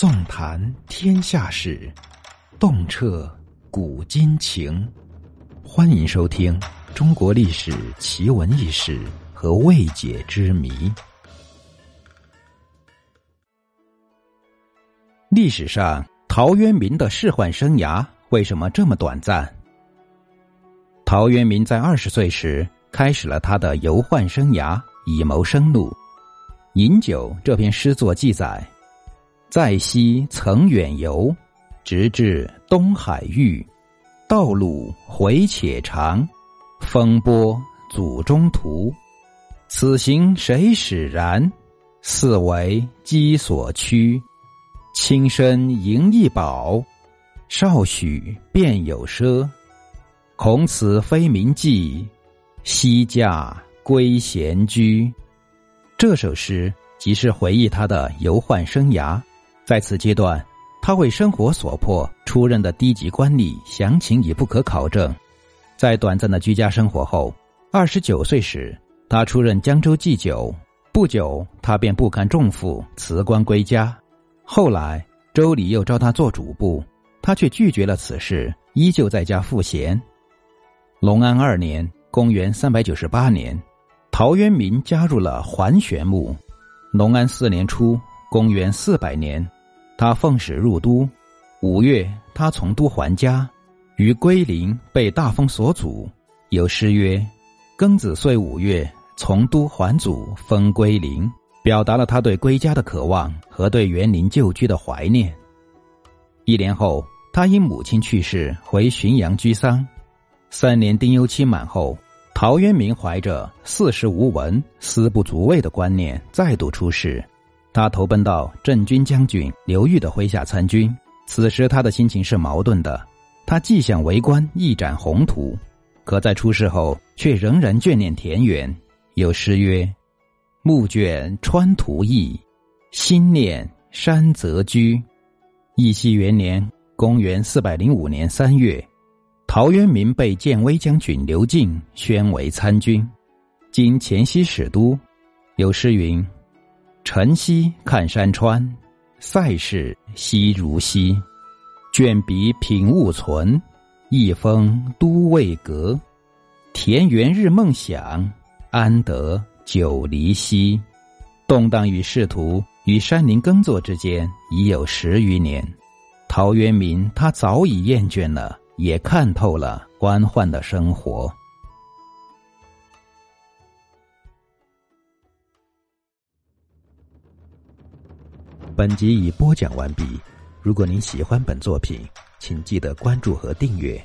纵谈天下事，洞彻古今情。欢迎收听《中国历史奇闻异事和未解之谜》。历史上，陶渊明的仕宦生涯为什么这么短暂？陶渊明在二十岁时开始了他的游宦生涯，以谋生路。《饮酒》这篇诗作记载：“在昔曾远游，直至东海域，道路回且长，风波阻中途。此行谁使然？似为鸡所驱。”轻身迎一宝，少许便有奢。恐此非民计，西驾归闲居。这首诗即是回忆他的游宦生涯。在此阶段，他为生活所迫出任的低级官吏，详情已不可考证。在短暂的居家生活后，二十九岁时，他出任江州祭酒。不久，他便不堪重负，辞官归家。后来，周礼又招他做主簿，他却拒绝了此事，依旧在家赋闲。隆安二年（公元398年），陶渊明加入了桓玄墓。隆安四年初（公元400年），他奉使入都。五月，他从都还家，于归陵被大风所阻。有诗曰：“庚子岁五月，从都还祖，封归陵。”表达了他对归家的渴望和对园林旧居的怀念。一年后，他因母亲去世回浔阳居丧。三年丁忧期满后，陶渊明怀着“四时无闻，思不足畏”的观念再度出仕。他投奔到镇军将军刘裕的麾下参军。此时他的心情是矛盾的，他既想为官一展宏图，可在出事后却仍然眷恋田园。有诗曰。暮卷川途意，心念山泽居。义熙元年（公元405年）三月，陶渊明被建威将军刘敬宣为参军，今黔西使都。有诗云：“晨曦看山川，塞市夕如昔。卷笔品物存，一封都未隔。田园日梦想，安得？”久离兮，动荡与仕途与山林耕作之间已有十余年。陶渊明他早已厌倦了，也看透了官宦的生活。本集已播讲完毕。如果您喜欢本作品，请记得关注和订阅。